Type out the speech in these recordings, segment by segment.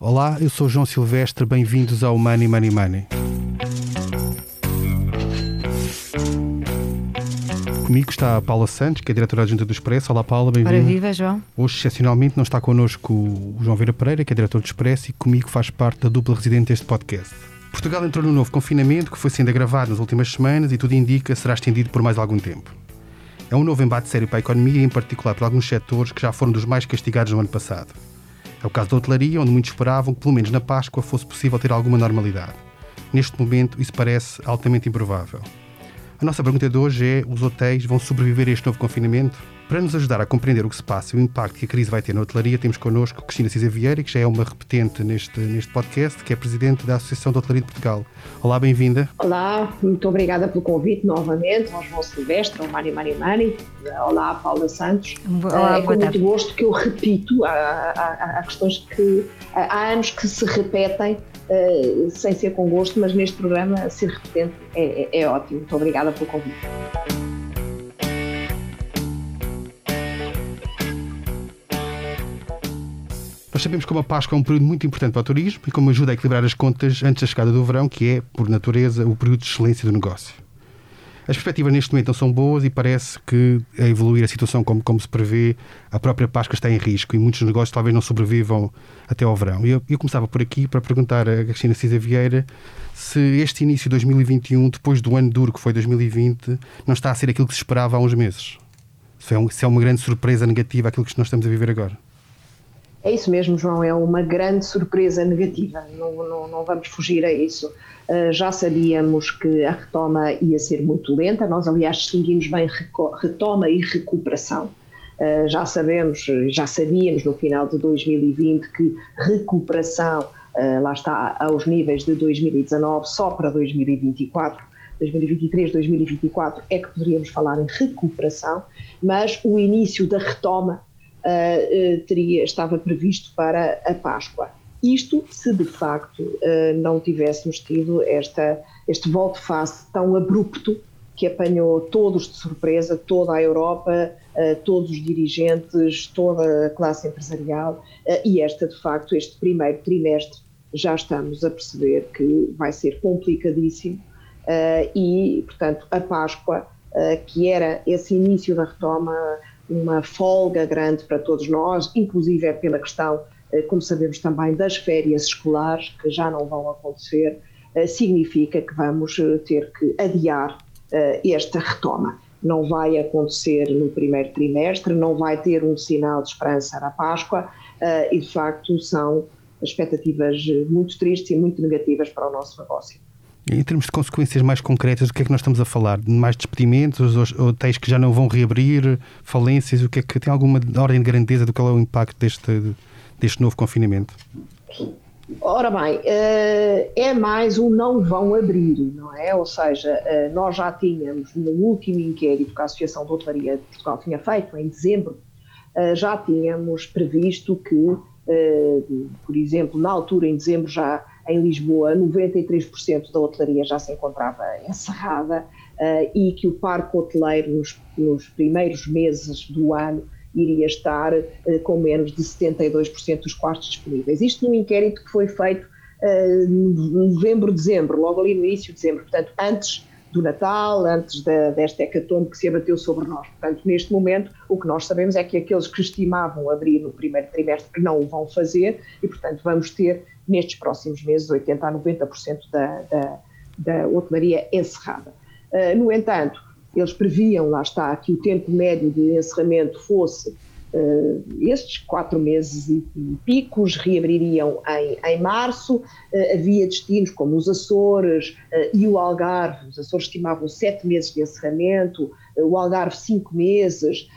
Olá, eu sou João Silvestre, bem-vindos ao Money Money Money. Comigo está a Paula Santos, que é diretora adjunta do Expresso. Olá, Paula, bem-vinda. Ora viva, João. Hoje, excepcionalmente, não está connosco o João Vera Pereira, que é diretor do Expresso e comigo faz parte da dupla residente deste podcast. Portugal entrou no novo confinamento, que foi sendo agravado nas últimas semanas e tudo indica será estendido por mais algum tempo. É um novo embate sério para a economia, em particular por alguns setores que já foram dos mais castigados no ano passado. É o caso da hotelaria, onde muitos esperavam que, pelo menos na Páscoa, fosse possível ter alguma normalidade. Neste momento, isso parece altamente improvável. A nossa pergunta de hoje é: os hotéis vão sobreviver a este novo confinamento? Para nos ajudar a compreender o que se passa e o impacto que a crise vai ter na hotelaria, temos connosco Cristina Cisa Vieira, que já é uma repetente neste, neste podcast, que é presidente da Associação de Hotelaria de Portugal. Olá, bem-vinda. Olá, muito obrigada pelo convite novamente ao João Silvestre, ao Mani Mani Mani. Olá, Paula Santos. Olá, é com muito gosto que eu repito, há, há, há questões que há anos que se repetem Uh, sem ser com gosto, mas neste programa ser repetente é, é, é ótimo. Muito obrigada pelo convite. Nós sabemos que a Páscoa é um período muito importante para o turismo e como ajuda a equilibrar as contas antes da chegada do verão, que é, por natureza, o período de excelência do negócio. As perspectivas neste momento não são boas e parece que, a evoluir a situação como, como se prevê, a própria Páscoa está em risco e muitos negócios talvez não sobrevivam até ao verão. Eu, eu começava por aqui para perguntar a Cristina Cisa Vieira se este início de 2021, depois do ano duro que foi 2020, não está a ser aquilo que se esperava há uns meses. Se é, um, se é uma grande surpresa negativa aquilo que nós estamos a viver agora. É isso mesmo, João, é uma grande surpresa negativa, não, não, não vamos fugir a isso. Uh, já sabíamos que a retoma ia ser muito lenta, nós, aliás, distinguimos bem retoma e recuperação. Uh, já sabemos, já sabíamos no final de 2020 que recuperação, uh, lá está, aos níveis de 2019, só para 2024 2023, 2024 é que poderíamos falar em recuperação, mas o início da retoma teria, estava previsto para a Páscoa. Isto se de facto uh, não tivéssemos tido esta, este volte-face tão abrupto que apanhou todos de surpresa, toda a Europa, todos os dirigentes, toda a classe empresarial e esta de facto, este primeiro trimestre, já estamos a perceber que vai ser complicadíssimo e, portanto, a Páscoa, que era esse início da retoma uma folga grande para todos nós, inclusive é pela questão, eh, como sabemos também, das férias escolares, que já não vão acontecer, eh, significa que vamos eh, ter que adiar esta retoma. Não vai acontecer no primeiro trimestre, não vai ter um sinal de esperança na Páscoa e, de facto, são expectativas muito tristes e muito negativas para o nosso negócio. Em termos de consequências mais concretas, o que é que nós estamos a falar? Mais despedimentos, hotéis que já não vão reabrir, falências? O que é que tem alguma ordem de grandeza do qual é o impacto deste, deste novo confinamento? Ora bem, eh, é mais um não vão abrir, não é? Ou seja, eh, nós já tínhamos no último inquérito que a Associação de Hotelaria de Portugal tinha feito, em dezembro, eh, já tínhamos previsto que, por exemplo, na altura, em dezembro, já em Lisboa, 93% da hotelaria já se encontrava encerrada uh, e que o parque hoteleiro nos, nos, primeiros meses do ano iria estar uh, com menos de 72% dos quartos disponíveis. Isto num inquérito que foi feito uh, em novembro, dezembro, logo ali no início de dezembro, portanto, antes do Natal, antes da, desta hecatombe que se abateu sobre nós. Portanto, neste momento, o que nós sabemos é que aqueles que estimavam abrir no primeiro trimestre não o vão fazer e, portanto, vamos ter nestes próximos meses 80% a 90% da, da, da hotelaria encerrada. Uh, no entanto, eles previam, lá está, que o tempo médio de encerramento fosse uh, estes quatro meses e, picos, reabririam em, em março, uh, havia destinos como os Açores e o Algarve, os Açores estimavam sete meses de encerramento, o Algarve cinco meses,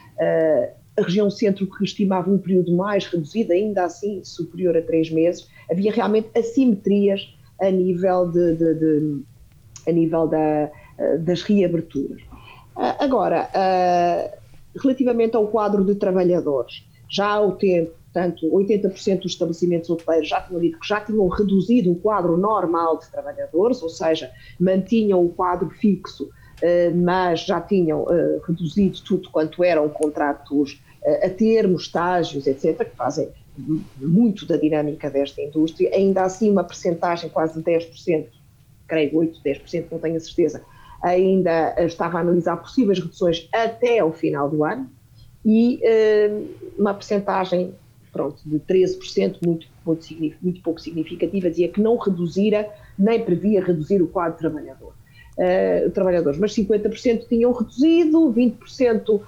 a região centro que estimava um período mais reduzido, ainda assim superior a três meses, havia realmente assimetrias a nível, de, de, de a nível da, das reaberturas. Ah, agora, ah, relativamente ao quadro de trabalhadores, já o tempo, portanto, 80% dos estabelecimentos hoteleiros já tinham dito que já tinham reduzido o quadro normal de trabalhadores, ou seja, mantinham o quadro fixo, mas já tinham reduzido tudo quanto eram contratos a termos, estágios, etc., que fazem muito da dinâmica desta indústria, ainda assim uma percentagem quase de 10%, creio 8, 10%, não tenho a certeza, ainda estava a analisar possíveis reduções até ao final do ano e uma percentagem pronto, de 13%, muito, muito, muito pouco significativa, dizia que não reduzira, nem previa reduzir o quadro trabalhador. Uh, trabalhadores, mas 50% tinham reduzido, 20% uh,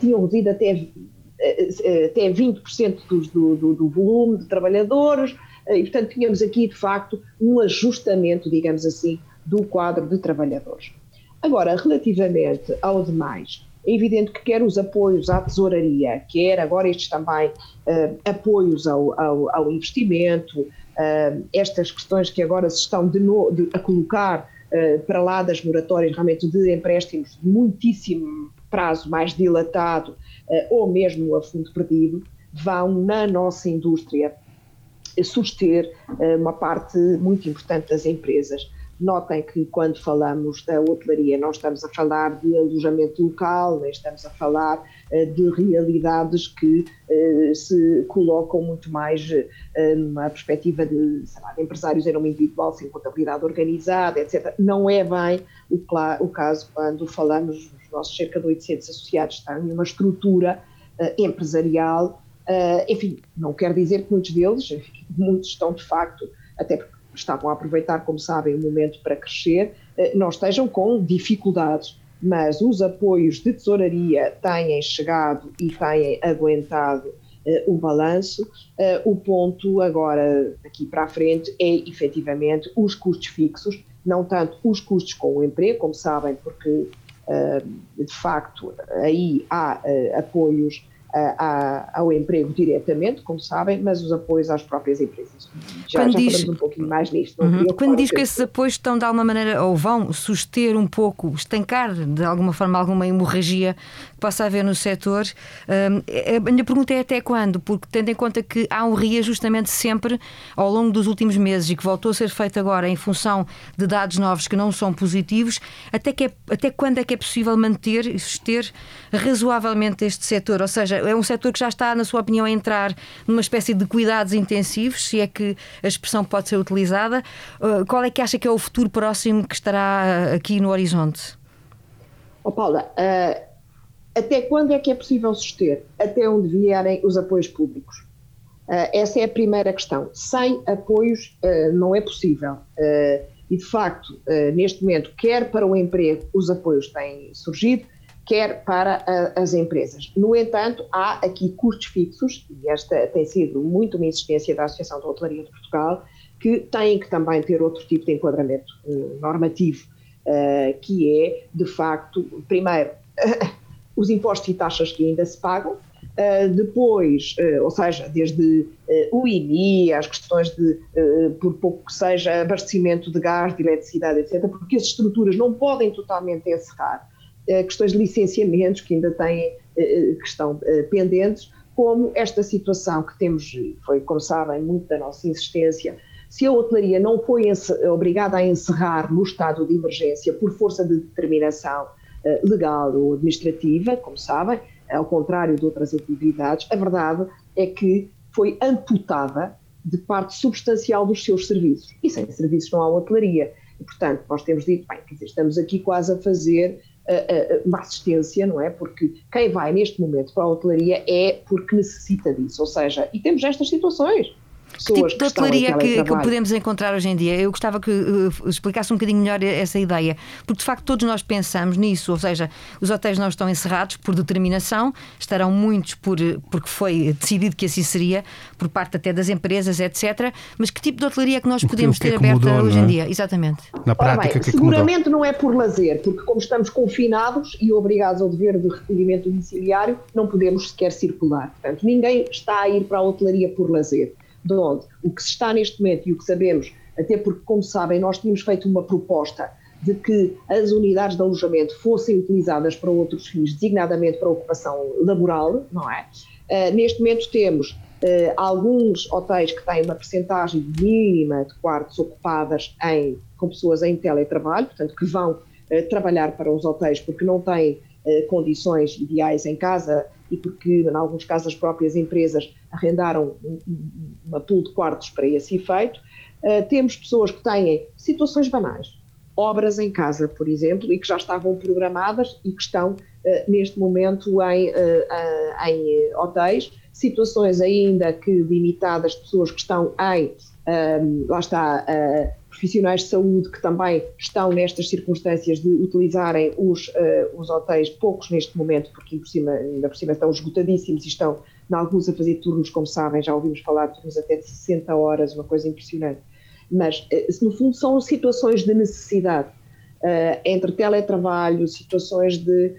tinham reduzido até, uh, até 20% do, do, do, volume de trabalhadores, e portanto tínhamos aqui de facto um ajustamento, digamos assim, do quadro de trabalhadores. Agora, relativamente ao demais, é evidente que quer os apoios à tesouraria, quer agora estes também uh, apoios ao, ao, ao investimento, uh, estas questões que agora se estão de no, de, a colocar para lá das moratórias realmente de empréstimos de muitíssimo prazo, mais dilatado, ou mesmo a fundo perdido, vão na nossa indústria suster uma parte muito importante das empresas. Notem que quando falamos da hotelaria não estamos a falar de alojamento local, nem estamos a falar uh, de realidades que uh, se colocam muito mais uh, numa perspectiva de, lá, de, empresários em nome individual, sem contabilidade organizada, etc. Não é bem o, o caso quando falamos dos nossos cerca de 800 associados, estão numa estrutura empresarial. enfim, não quer dizer que muitos deles, muitos estão de facto, até porque estavam a aproveitar, como sabem, o momento para crescer, eh, não estejam com dificuldades, mas os apoios de tesouraria têm chegado e têm aguentado uh, o balanço. Uh, o ponto agora, daqui para a frente, é efetivamente os custos fixos, não tanto os custos com o emprego, como sabem, porque de facto aí há apoios ao emprego diretamente, como sabem, mas os apoios às próprias empresas. Já, quando já diz, um pouquinho mais nisto. Uhum. Quando diz que esses apoios estão de alguma maneira, ou vão suster um pouco, estancar de alguma forma alguma hemorragia que possa haver no setor, hum, a minha pergunta é até quando? Porque tendo em conta que há um reajustamento sempre ao longo dos últimos meses e que voltou a ser feito agora em função de dados novos que não são positivos, até, que é, até quando é que é possível manter e suster razoavelmente este setor? Ou seja, é um setor que já está, na sua opinião, a entrar numa espécie de cuidados intensivos, se é que a expressão pode ser utilizada. Uh, qual é que acha que é o futuro próximo que estará aqui no horizonte? Oh, Paula, uh, até quando é que é possível suster? Até onde vierem os apoios públicos? Uh, essa é a primeira questão. Sem apoios uh, não é possível. Uh, e, de facto, neste momento, quer para o emprego, os apoios têm surgido, quer para a, as empresas. No entanto, há aqui custos fixos, e esta tem sido muito uma insistência da Associação de Hotelaria de Portugal, que têm que também ter outro tipo de enquadramento uh, normativo, uh, que é, de facto, primeiro, os impostos e taxas que ainda se pagam, Uh, depois, uh, ou seja, desde uh, o IMI, as questões de, por pouco que seja, abastecimento de gás, de eletricidade, etc., porque as estruturas não podem totalmente encerrar. Eh, questões de licenciamentos que ainda têm, eh, que estão eh, pendentes, como esta situação que temos, foi, como sabem, muito da nossa insistência, se a hotelaria não foi obrigada a encerrar no estado de emergência por força de determinação legal ou administrativa, como sabem, ao contrário de outras atividades, a verdade é que foi amputada de parte substancial dos seus serviços. E sem serviços não há hotelaria. E, portanto, nós temos dito, bem, dizer, estamos aqui quase a fazer uma assistência, não é? Porque quem vai neste momento para a hotelaria é porque necessita disso, ou seja, e temos estas situações. Que tipo de hotelaria que, que, podemos encontrar hoje em dia? Eu gostava que uh, explicasse um bocadinho melhor essa ideia, porque de facto todos nós pensamos nisso, ou seja, os hotéis não estão encerrados por determinação, estarão muitos por, porque foi decidido que assim seria, por parte até das empresas, etc. Mas que tipo de hotelaria é que nós podemos que, ter que aberta mudou, hoje é? em dia? Exatamente. Na prática, bem, que seguramente não é por lazer, porque como estamos confinados e obrigados ao dever de recolhimento domiciliário, não podemos sequer circular. Portanto, ninguém está a ir para a hotelaria por lazer de onde o que se está neste momento e o que sabemos, até porque, como sabem, nós tínhamos feito uma proposta de que as unidades de alojamento fossem utilizadas para outros fins, designadamente para ocupação laboral, não é? Uh, neste momento temos uh, alguns hotéis que têm uma percentagem mínima de quartos ocupadas em, com pessoas em teletrabalho, portanto, que vão uh, trabalhar para os hotéis porque não têm condições ideais em casa e porque, em alguns casos, as próprias empresas arrendaram uma pool de quartos para esse efeito. Uh, temos pessoas que têm situações banais, obras em casa, por exemplo, e que já estavam programadas e que estão uh, neste momento em, uh, em hotéis, situações ainda que limitadas pessoas que estão em, lá está, profissionais de saúde que também estão nestas circunstâncias de utilizarem os, uh, os hotéis, poucos neste momento, porque por cima, ainda por cima estão esgotadíssimos e estão, em alguns, a fazer turnos, como sabem, já ouvimos falar de turnos até de 60 horas, uma coisa impressionante. Mas, uh, no fundo, são situações de necessidade. Uh, entre teletrabalho, situações de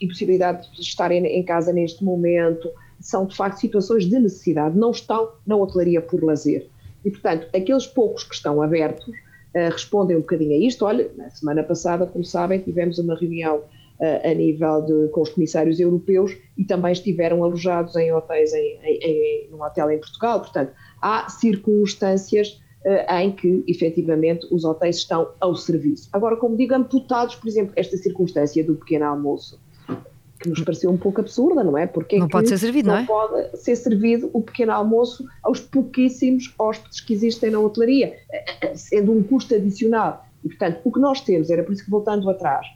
impossibilidade de estarem em casa neste momento, são de facto situações de necessidade, não estão na hotelaria por lazer. E, portanto, aqueles poucos que estão abertos uh, respondem um bocadinho a isto. Olha, na semana passada, como sabem, tivemos uma reunião uh, a nível de, com os comissários europeus e também estiveram alojados em hotéis, em, em, em, num hotel em Portugal. Portanto, há circunstâncias uh, em que, efetivamente, os hotéis estão ao serviço. Agora, como digo, amputados, por exemplo, esta circunstância do pequeno almoço que nos pareceu um pouco absurda, não é? Porque não pode ser servido, não, não é? pode ser servido o pequeno almoço aos pouquíssimos hóspedes que existem na hotelaria, sendo um custo adicional. E, portanto, o que nós temos, era por isso que voltando atrás,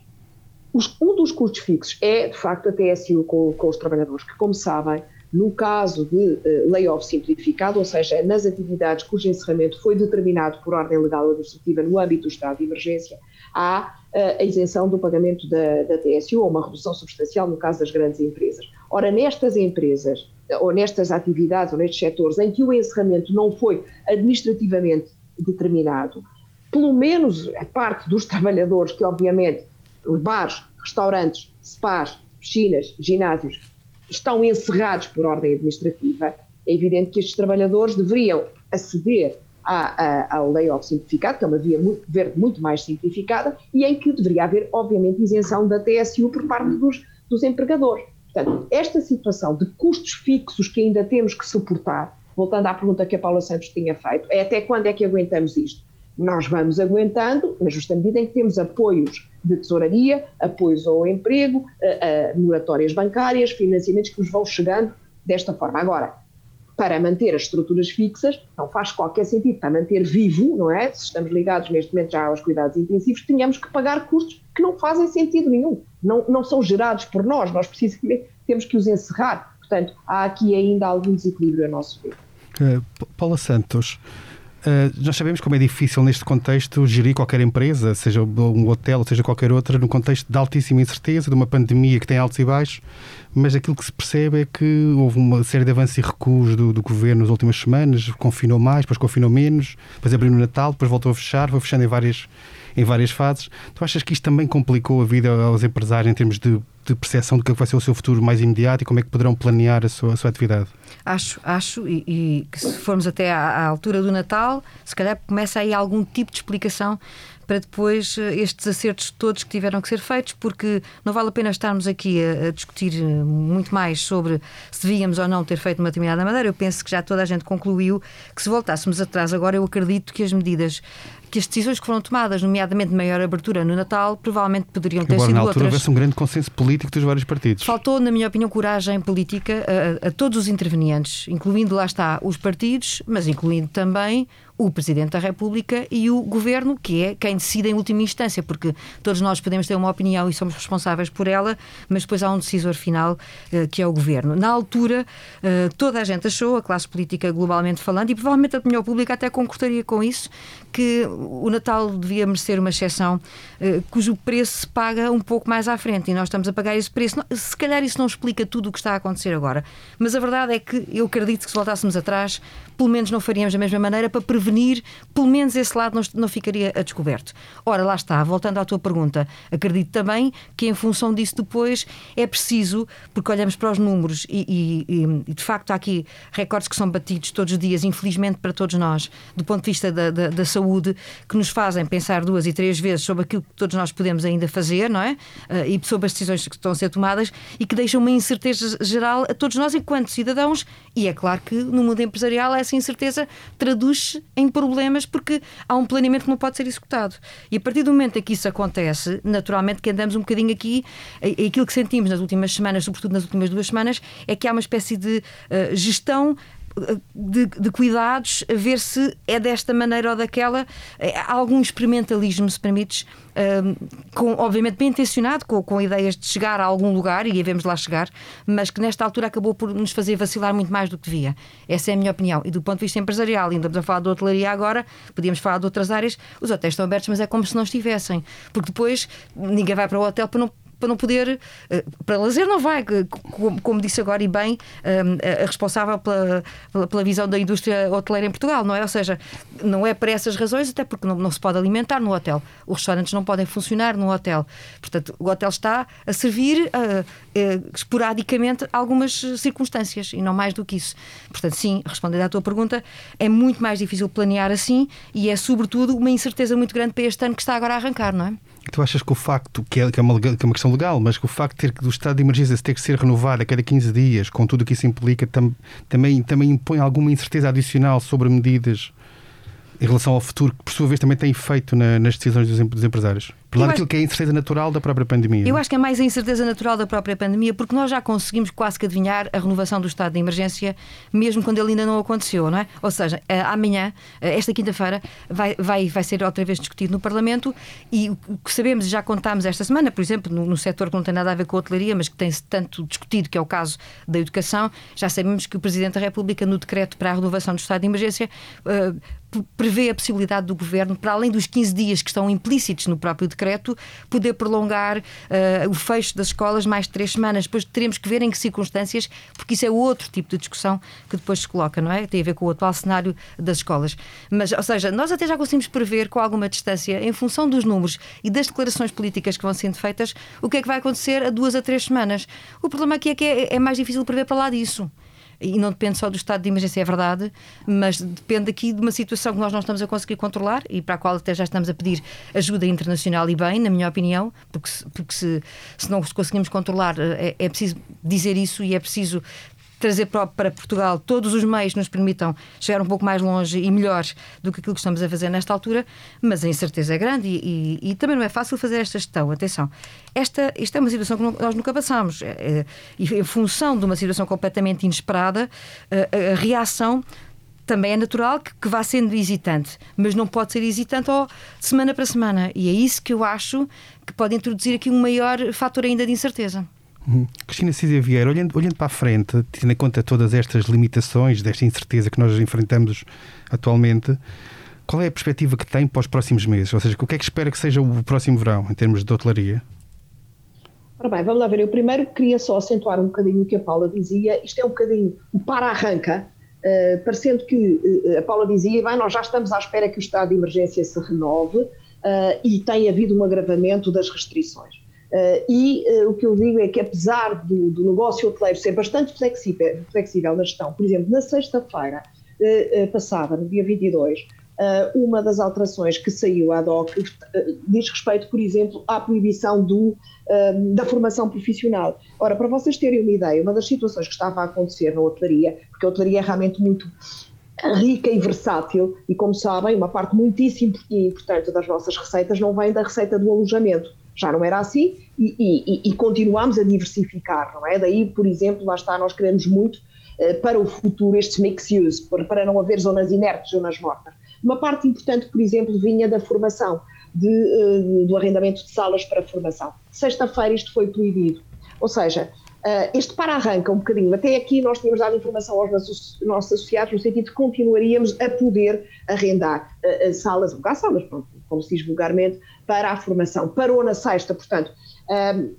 os, um dos custos fixos é, de facto, a TSU com, com os trabalhadores, que, como sabem, no caso de uh, layoff simplificado, ou seja, nas atividades cujo encerramento foi determinado por ordem legal administrativa no âmbito do estado de emergência, há a isenção do pagamento da, da TSU ou uma redução substancial no caso das grandes empresas. Ora, nestas empresas, ou nestas atividades, ou nestes setores em que o encerramento não foi administrativamente determinado, pelo menos a parte dos trabalhadores, que obviamente bares, restaurantes, spas, piscinas, ginásios, estão encerrados por ordem administrativa, é evidente que estes trabalhadores deveriam aceder ao layoff simplificado, que é uma via muito, verde muito mais simplificada, e em que deveria haver, obviamente, isenção da TSU por parte dos, dos empregadores. Portanto, esta situação de custos fixos que ainda temos que suportar, voltando à pergunta que a Paula Santos tinha feito, é até quando é que aguentamos isto? Nós vamos aguentando, na justa medida em que temos apoios de tesouraria, apoios ao emprego, moratórias bancárias, financiamentos que nos vão chegando desta forma. Agora, para manter as estruturas fixas, não faz qualquer sentido para manter vivo, não é? Se estamos ligados neste momento já aos cuidados intensivos, tínhamos que pagar custos que não fazem sentido nenhum, não, não são gerados por nós, nós precisamente temos que os encerrar. Portanto, há aqui ainda algum desequilíbrio a nosso ver. Uh, Paula Santos, Uh, nós sabemos como é difícil neste contexto gerir qualquer empresa, seja um hotel, seja qualquer outra, num contexto de altíssima incerteza, de uma pandemia que tem altos e baixos, mas aquilo que se percebe é que houve uma série de avanços e recuos do, do governo nas últimas semanas, confinou mais, depois confinou menos, depois abriu no Natal, depois voltou a fechar, foi fechando em várias, em várias fases. Tu achas que isto também complicou a vida aos empresários em termos de de percepção do que vai ser o seu futuro mais imediato e como é que poderão planear a sua, a sua atividade? Acho, acho, e, e que se formos até à, à, altura do Natal, se calhar começa aí algum tipo de explicação para depois eh, estes acertos todos que tiveram que ser feitos, porque não vale a pena estarmos aqui a, a discutir eh, muito mais sobre se devíamos ou não ter feito uma determinada maneira. Eu penso que já toda a gente concluiu que se voltássemos atrás agora, eu acredito que as medidas que as decisões que foram tomadas, nomeadamente maior abertura no Natal, provavelmente poderiam ter Embora sido na altura outras. houvesse um grande consenso político dos vários partidos. Faltou, na minha opinião, coragem política a, a todos os intervenientes, incluindo lá está os partidos, mas incluindo também o Presidente da República e o Governo, que é quem decide em última instância, porque todos nós podemos ter uma opinião e somos responsáveis por ela, mas depois há um decisor final uh, que é o Governo. Na altura, uh, toda a gente achou, a classe política globalmente falando, e provavelmente a opinião pública até concordaria com isso, que o Natal devia merecer uma exceção uh, cujo preço se paga um pouco mais à frente e nós estamos a pagar esse preço. Se calhar isso não explica tudo o que está a acontecer agora, mas a verdade é que eu acredito que se voltássemos atrás, pelo menos não faríamos da mesma maneira para prevenir prevenir, pelo menos esse lado não, não ficaria a descoberto. Ora, lá está, voltando à tua pergunta, acredito também que em função disso depois é preciso, porque olhamos para os números e, e, e de facto há aqui recordes que são batidos todos os dias, infelizmente para todos nós, do ponto de vista da, da, da saúde, que nos fazem pensar duas e três vezes sobre aquilo que todos nós podemos ainda fazer, não é? Uh, e sobre as decisões que estão a ser tomadas e que deixam uma incerteza geral a todos nós enquanto cidadãos, e é claro que no mundo empresarial essa incerteza traduz-se em problemas porque há um planeamento que não pode ser executado. E a partir do momento em que isso acontece, naturalmente que andamos um bocadinho aqui, aquilo que sentimos nas últimas semanas, sobretudo nas últimas duas semanas, é que há uma espécie de uh, gestão de, de, cuidados, a ver se é desta maneira ou daquela. É, há algum experimentalismo, se permites, um, com, obviamente bem intencionado, com, com ideias de chegar a algum lugar e devemos lá chegar, mas que nesta altura acabou por nos fazer vacilar muito mais do que devia. Essa é a minha opinião. E do ponto de vista empresarial, ainda estamos a falar de hotelaria agora, podíamos falar de outras áreas, os hotéis estão abertos, mas é como se não estivessem. Porque depois ninguém vai para o hotel para não para não poder. Eh, para lazer não vai, como disse agora e bem eh, a responsável pela, pela visão da indústria hoteleira em Portugal, não é? Ou seja, não é para essas razões, até porque não, não se pode alimentar no hotel. Os restaurantes não podem funcionar no hotel. Portanto, o hotel está a servir uh, uh, esporadicamente algumas circunstâncias e não mais do que isso. Portanto, sim, respondendo à tua pergunta, é muito mais difícil planear assim e é, sobretudo, uma incerteza muito grande para este ano que está agora a arrancar, não é? Tu achas que o facto, que é, que é, uma, que é uma questão legal, mas que o facto de ter, do estado de emergência ter que ser renovado a cada 15 dias, com tudo o que isso implica, tam, também, também impõe alguma incerteza adicional sobre medidas em relação ao futuro, que por sua vez também tem efeito na, nas decisões dos, dos empresários? Por lá daquilo que é a incerteza natural da própria pandemia. Eu acho que é mais a incerteza natural da própria pandemia, porque nós já conseguimos quase que adivinhar a renovação do estado de emergência, mesmo quando ele ainda não aconteceu, não é? Ou seja, eh, amanhã, eh, esta quinta-feira, vai, vai, vai ser outra vez discutido no Parlamento e o que sabemos, já contámos esta semana, por exemplo, no, no setor que não tem nada a ver com a hotelaria, mas que tem-se tanto discutido, que é o caso da educação, já sabemos que o Presidente da República, no decreto para a renovação do estado de emergência, uh, prevê a possibilidade do Governo, para além dos 15 dias que estão implícitos no próprio decreto, poder prolongar uh, o fecho das escolas mais de três semanas. Depois teremos que ver em que circunstâncias, porque isso é outro tipo de discussão que depois se coloca, não é? Tem a ver com o atual cenário das escolas. Mas, ou seja, nós até já conseguimos prever com alguma distância, em função dos números e das declarações políticas que vão sendo feitas, o que é que vai acontecer a duas a três semanas. O problema aqui é que é, é mais difícil prever para lá disso e não depende só do estado de emergência, é verdade, mas depende aqui de uma situação que nós não estamos a conseguir controlar e para a qual até já estamos a pedir ajuda internacional e bem, na minha opinião, porque, porque se, se não conseguimos controlar, é, é preciso dizer isso e é preciso trazer para Portugal todos os meios que nos permitam chegar um pouco mais longe e melhor do que aquilo que estamos a fazer nesta altura, mas a incerteza é grande e, e, e também não é fácil fazer esta gestão. Atenção, esta, esta é uma situação que nós nunca passamos é, é, e em função de uma situação completamente inesperada, a, a reação também é natural que, que, vá sendo hesitante, mas não pode ser hesitante ó, semana para semana. E é isso que eu acho que pode introduzir aqui um maior fator ainda de incerteza. Uhum. Cristina Císia Vieira, olhando, olhando para a frente, tendo em conta todas estas limitações, desta incerteza que nós enfrentamos atualmente, qual é a perspectiva que tem para os próximos meses? Ou seja, o que é que espera que seja o próximo verão, em termos de hotelaria? Ora bem, vamos lá ver. Eu primeiro queria só acentuar um bocadinho o que a Paula dizia. Isto é um bocadinho o para-arranca, uh, parecendo que uh, a Paula dizia, bem, nós já estamos à espera que o estado de emergência se renove uh, e tem havido um agravamento das restrições. Uh, e uh, o que eu digo é que, apesar do, do negócio hoteleiro ser bastante flexível, flexível na gestão, por exemplo, na sexta-feira uh, passada, no dia 22, uma das alterações que saiu ad hoc diz respeito, por exemplo, à proibição do, da formação profissional. Ora, para vocês terem uma ideia, uma das situações que estava a acontecer na hotelaria, porque a hotelaria é realmente muito rica e versátil, e como sabem, uma parte muitíssimo importante das nossas receitas não vem da receita do alojamento já não era assim e, e, e continuamos a diversificar, não é? Daí, por exemplo, lá está, nós queremos muito uh, para o futuro estes mix use, para não haver zonas inertes, zonas mortas. Uma parte importante, por exemplo, vinha da formação, de, uh, do arrendamento de salas para formação. Sexta-feira isto foi proibido. Ou seja, Uh, este para-arranca um bocadinho. Até aqui nós tínhamos dado informação aos nossos, associados no sentido de que continuaríamos a poder arrendar salas, salas, pronto, como se diz vulgarmente, para a formação. Parou na sexta, portanto, um,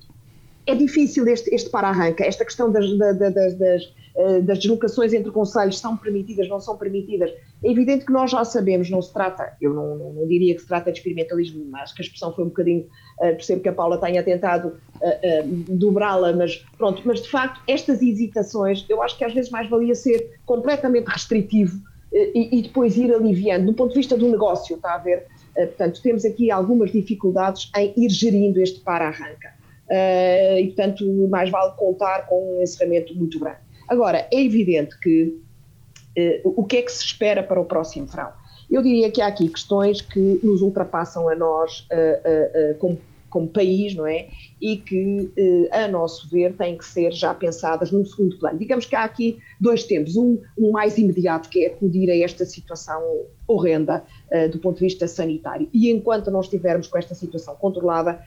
é difícil este, este para-arranca, esta questão das, das, das, eh, das, deslocações entre conselhos são permitidas, não são permitidas. É evidente que nós já sabemos, não se trata, eu não, não, não diria que se trata de experimentalismo, mas que a expressão foi um bocadinho, uh, percebo que a Paula tenha tentado uh, uh, dobrá-la, mas pronto, mas de facto estas hesitações, eu acho que às vezes mais valia ser completamente restritivo e, e depois ir aliviando, do ponto de vista do negócio, está a ver? Eh, portanto, temos aqui algumas dificuldades em ir gerindo este para-arranca. Eh, e, portanto, mais vale contar com um encerramento muito grande. Agora, é evidente que eh, o que é que se espera para o próximo verão? Eu diria que há aqui questões que nos ultrapassam a nós como, como, país, não é? E que, a nosso ver, têm que ser já pensadas num segundo plano. Digamos que há aqui dois tempos. Um, um mais imediato, que é acudir a esta situação horrenda do ponto de vista sanitário. E enquanto não estivermos com esta situação controlada,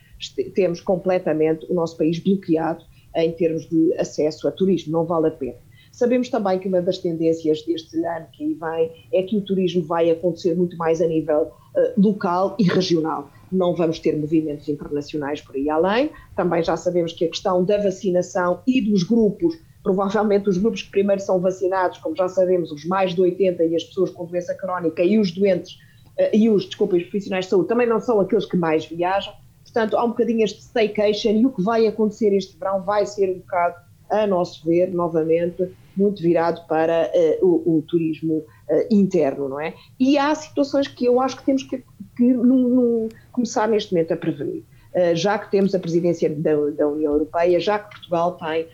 temos completamente o nosso país bloqueado em termos de acesso a turismo. Não vale a pena. Sabemos também que uma das tendências deste ano que aí vem é que o turismo vai acontecer muito mais a nível uh, local e regional. Não vamos ter movimentos internacionais por aí além. Também já sabemos que a questão da vacinação e dos grupos, provavelmente os grupos que primeiro são vacinados, como já sabemos, os mais de 80 e as pessoas com doença crónica e os doentes uh, e os, desculpa, os profissionais de saúde também não são aqueles que mais viajam. Portanto, há um bocadinho este staycation e o que vai acontecer este verão vai ser um bocado, a nosso ver, novamente, muito virado para uh, o, o, turismo uh, interno, não é? E há situações que eu acho que temos que, que num, num, começar neste momento a prevenir. Uh, já que temos a presidência da, da, União Europeia, já que Portugal tem,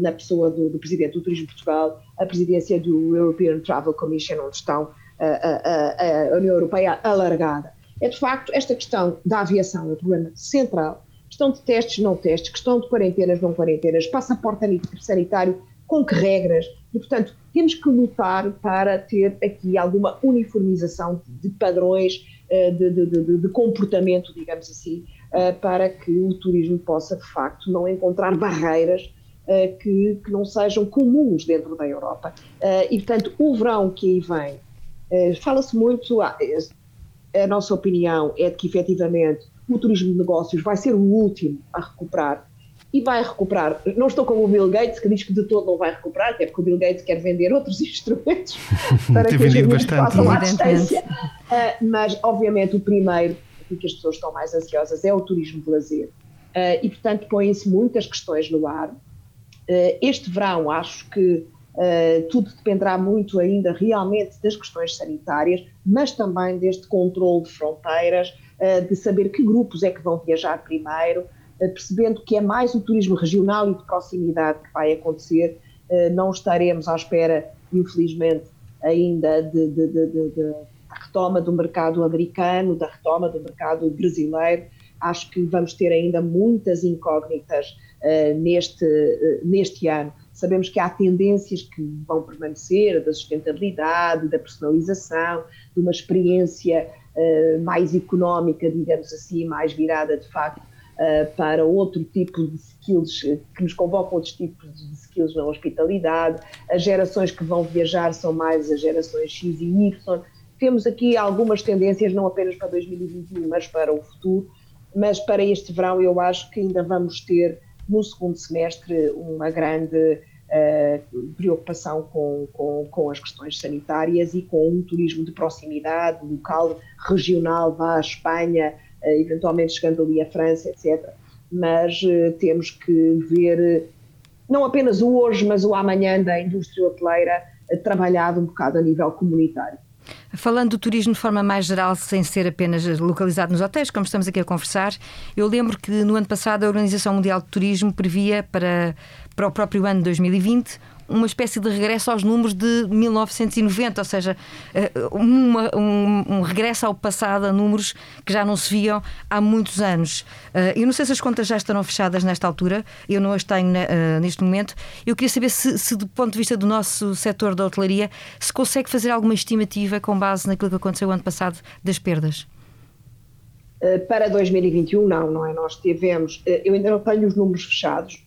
na pessoa do, do, Presidente do Turismo Portugal, a presidência do European Travel Commission, onde estão a, a, União Europeia alargada. É de facto esta questão da aviação, é o problema central. Questão de testes, não testes, questão de quarentenas, não quarentenas, passaporte sanitário, com que regras, e portanto temos que lutar para ter aqui alguma uniformização de padrões eh, de, de, de, de comportamento, digamos assim, eh, para que o turismo possa de facto não encontrar barreiras eh, que, que não sejam comuns dentro da Europa. E portanto o verão que aí vem, fala-se muito, ah, a nossa opinião é de que efetivamente o turismo de negócios vai ser o último a recuperar e vai recuperar. Não estou como o Bill Gates, que diz que de todo não vai recuperar, até porque o Bill Gates quer vender outros instrumentos para que as famílias façam à distância. Uh, mas, obviamente, o primeiro, que as pessoas estão mais ansiosas, é o turismo de lazer. Uh, e, portanto, põem-se muitas questões no ar. Uh, este verão, acho que tudo dependerá muito ainda realmente das questões sanitárias, mas também deste controle de fronteiras, de saber que grupos é que vão viajar primeiro, percebendo que é mais o turismo regional e de proximidade que vai acontecer, eh, não estaremos à espera, infelizmente, ainda de, de, de, de, retoma do mercado americano, da retoma do mercado brasileiro. Acho que vamos ter ainda muitas incógnitas uh, neste, neste ano. Sabemos que há tendências que vão permanecer, da sustentabilidade, da personalização, de uma experiência uh, mais económica, digamos assim, mais virada de facto uh, para outro tipo de skills, que nos convocam outros tipos de skills na hospitalidade. As gerações que vão viajar são mais as gerações X e Y. Temos aqui algumas tendências, não apenas para 2021, mas para o futuro. Mas para este verão, eu acho que ainda vamos ter, no segundo semestre, uma grande Uh, preocupação com, com, com, as questões sanitárias e com um turismo de proximidade, local, regional, vá à Espanha, eh, eventualmente chegando ali à França, etc. Mas eh, temos que ver eh, não apenas o hoje, mas o amanhã da indústria hoteleira trabalhado um bocado a nível comunitário. Falando do turismo de forma mais geral, sem ser apenas localizado nos hotéis, como estamos aqui a conversar, eu lembro que no ano passado a Organização Mundial de Turismo previa para, para o próprio ano de 2020 uma espécie de regresso aos números de 1990, ou seja, eh, uma, um, um, regresso ao passado a números que já não se viam há muitos anos. Eh, eu não sei se as contas já estarão fechadas nesta altura, eu não as tenho eh, neste momento. Eu queria saber se, se, do ponto de vista do nosso setor da hotelaria, se consegue fazer alguma estimativa com base naquilo que aconteceu ano passado das perdas. Para 2021, não, não é? Nós tivemos, eu ainda não tenho os números fechados,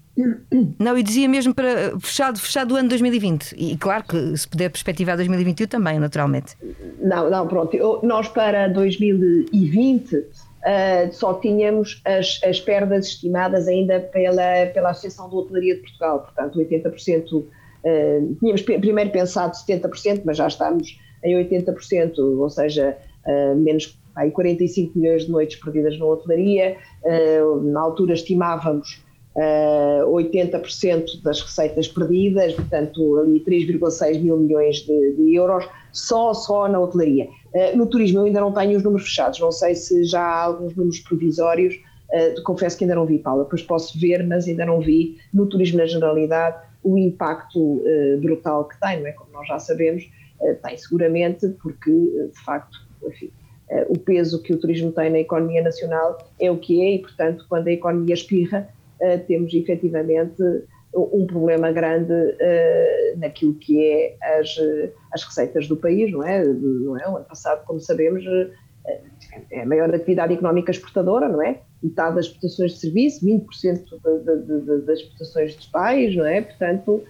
não, e dizia mesmo para fechado, fechado o ano 2020. E claro que se puder perspectivar 2021 também, naturalmente. Não, não, pronto. Eu, nós para 2020 uh, eh, só tínhamos as, as perdas estimadas ainda pela, pela Associação de Hotelaria de Portugal, portanto 80%. Uh, eh, tínhamos primeiro pensado 70%, mas já estamos em 80%, ou seja, uh, menos aí 45 milhões de noites perdidas na hotelaria. na altura estimávamos uh, 80% das receitas perdidas, portanto ali 3,6 mil milhões de, de, euros, só, só na hotelaria. Uh, no turismo eu ainda não tenho os números fechados, não sei se já há alguns números provisórios, uh, confesso que ainda não vi, Paula, depois posso ver, mas ainda não vi no turismo na generalidade o impacto brutal que tem, não é? Como nós já sabemos, tem seguramente, porque de facto, enfim, o peso que o turismo tem na economia nacional é o que é e, portanto, quando a economia espirra, temos efetivamente um problema grande uh, naquilo que é as, as receitas do país, não é? Não é? O ano passado, como sabemos, é a maior atividade económica exportadora, não é? Metade das exportações de serviço, 20% de, de, de, das exportações de pais, não é? Portanto,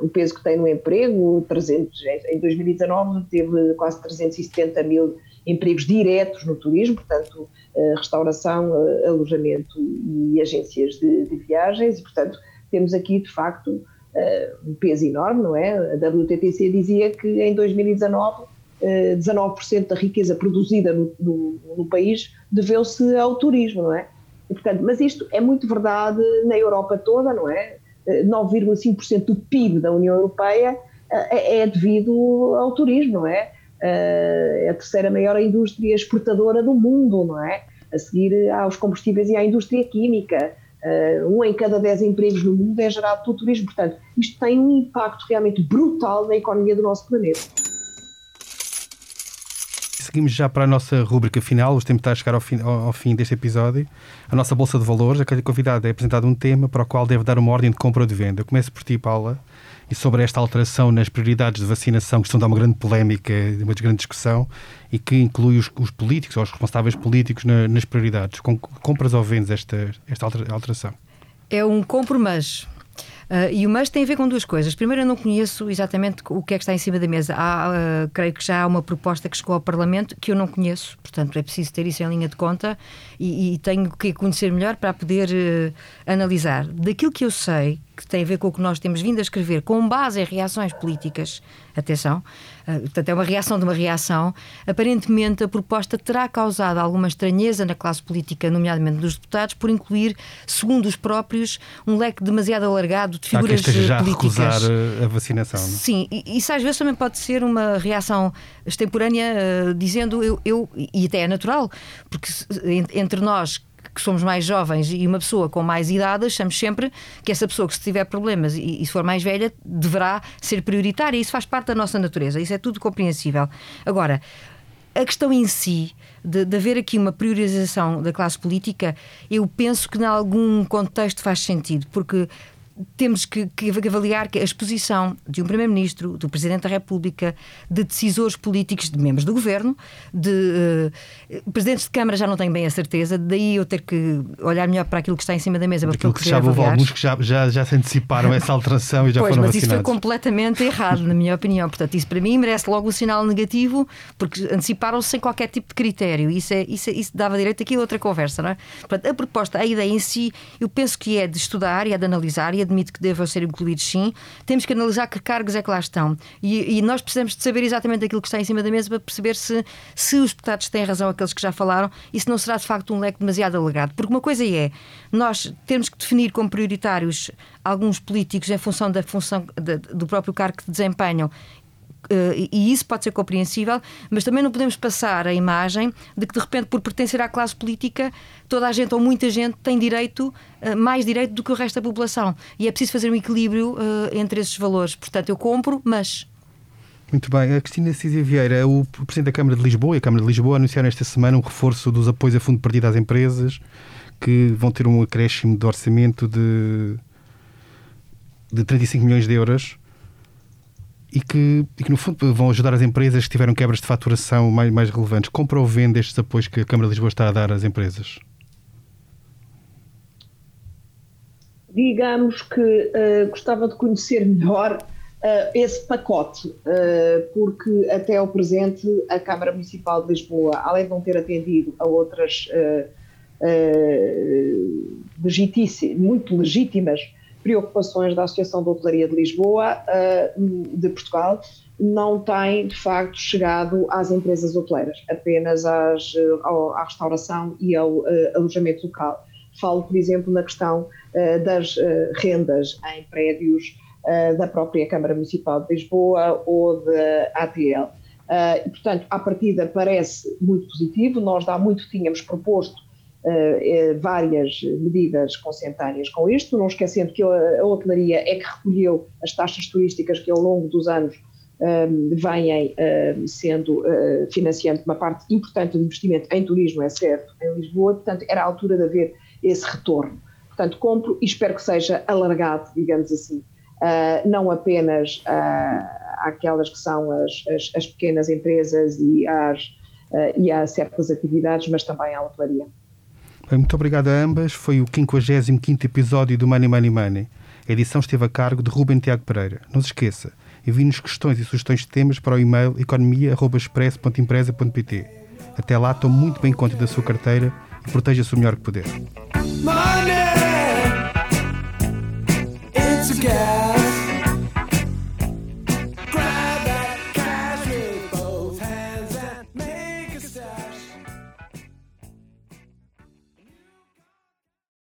o peso que tem no emprego, 300, em 2019 teve quase 370 mil empregos diretos no turismo, portanto, eh, restauração, eh, alojamento e agências de, de viagens, e, portanto, temos aqui, de facto, eh, um peso enorme, não é? A WTTC dizia que em 2019 19% da riqueza produzida no, no, no país deveu-se ao turismo, não é? E, portanto, mas isto é muito verdade na Europa toda, não é? 9,5% do PIB da União Europeia é, é devido ao turismo, não é? É a terceira maior indústria exportadora do mundo, não é? A seguir aos combustíveis e à indústria química. Um em cada dez empregos no mundo é gerado pelo turismo. Portanto, isto tem um impacto realmente brutal na economia do nosso planeta. Seguimos já para a nossa rúbrica final, os tempos está a chegar ao fim, ao fim deste episódio. A nossa Bolsa de Valores, a cada convidado é apresentado um tema para o qual deve dar uma ordem de compra ou de venda. Eu começo por ti, Paula e sobre esta alteração nas prioridades de vacinação, que estão a dar uma grande polémica, uma grande discussão, e que inclui os, os políticos ou os responsáveis políticos na, nas prioridades. Com, compras ou vendes esta, esta alteração? É um compro, mas. Uh, e o mas tem a ver com duas coisas. Primeiro, eu não conheço exatamente o que é que está em cima da mesa. Há, uh, creio que já há uma proposta que chegou ao Parlamento que eu não conheço, portanto é preciso ter isso em linha de conta e, e tenho que conhecer melhor para poder uh, analisar. Daquilo que eu sei, que tem a ver com o que nós temos vindo a escrever, com base em reações políticas, atenção, uh, portanto é uma reação de uma reação, aparentemente a proposta terá causado alguma estranheza na classe política, nomeadamente dos deputados, por incluir, segundo os próprios, um leque demasiado alargado de figuras Há já políticas. A recusar a vacinação. Não? É? Sim, e isso às vezes também pode ser uma reação extemporânea, uh, dizendo eu, eu, e até é natural, porque entre nós que somos mais jovens e uma pessoa com mais idade, achamos sempre que essa pessoa que se tiver problemas e, e se for mais velha deverá ser prioritária. Isso faz parte da nossa natureza, isso é tudo compreensível. Agora, a questão em si de, de, haver aqui uma priorização da classe política, eu penso que, em algum contexto, faz sentido, porque temos que, que, avaliar que a exposição de um Primeiro-Ministro, do Presidente da República, de decisores políticos, de membros do Governo, de uh, Presidentes de Câmara já não tenho bem a certeza, daí eu ter que olhar melhor para aquilo que está em cima da mesa. Para aquilo que já houve alguns que já, já, já se anteciparam essa alteração e já pois, foram mas vacinados. isso foi completamente errado, na minha opinião. Portanto, isso para mim merece logo o um sinal negativo, porque anteciparam-se sem qualquer tipo de critério. Isso, é, isso, é, isso dava direito aqui a outra conversa, não é? Portanto, a proposta, a ideia em si, eu penso que é de estudar e é de analisar e admito que devam ser incluídos, sim. Temos que analisar que cargos é que lá estão. E, e, nós precisamos de saber exatamente aquilo que está em cima da mesa para perceber se, se os deputados têm razão, aqueles que já falaram, e se não será de facto um leque demasiado alargado. Porque uma coisa é, nós temos que definir como prioritários alguns políticos em função da função de, do próprio cargo que desempenham e isso pode ser compreensível, mas também não podemos passar a imagem de que, de repente, por pertencer à classe política, toda a gente ou muita gente tem direito, uh, mais direito do que o resto da população. E é preciso fazer um equilíbrio uh, entre esses valores. Portanto, eu compro, mas. Muito bem. A Cristina Cisa Vieira, o Presidente da Câmara de Lisboa e a Câmara de Lisboa anunciaram esta semana um reforço dos apoios a fundo perdido às empresas que vão ter um acréscimo de orçamento de, de 35 milhões de euros e que, e que, no fundo, vão ajudar as empresas que tiveram quebras de faturação mais, mais relevantes. Compra ou vende estes apoios que a Câmara de Lisboa está a dar às empresas? Digamos que uh, gostava de conhecer melhor uh, esse pacote, uh, porque até ao presente a Câmara Municipal de Lisboa, além de não ter atendido a outras muito legítimas preocupações da Associação de Hotelaria de Lisboa, eh, de Portugal, não tem de facto chegado às empresas hoteleiras, apenas às, eh, à restauração e ao eh, alojamento local. Falo, por exemplo, na questão das rendas em prédios da própria Câmara Municipal de Lisboa ou da ATL. Portanto, à partida parece muito positivo, nós há muito tínhamos proposto várias medidas consentâneas com isto, não esquecendo que a, hotelaria é que recolheu as taxas turísticas que ao longo dos anos um, vêm um, sendo uh, financiando uma parte importante do investimento em turismo, é certo, em Lisboa, portanto era a altura de haver esse retorno. Portanto, compro e espero que seja alargado, digamos assim, uh, não apenas uh, àquelas que são as, as, as pequenas empresas e, às, uh, e a certas atividades, mas também à hotelaria. Muito obrigado a ambas. Foi o 55 episódio do Money Money Money. A edição esteve a cargo de Ruben Tiago Pereira. Não se esqueça, envie-nos questões e sugestões de temas para o e-mail economia.express.empresa.pt. Até lá, tome muito bem conta da sua carteira e proteja-se o melhor que puder. Money,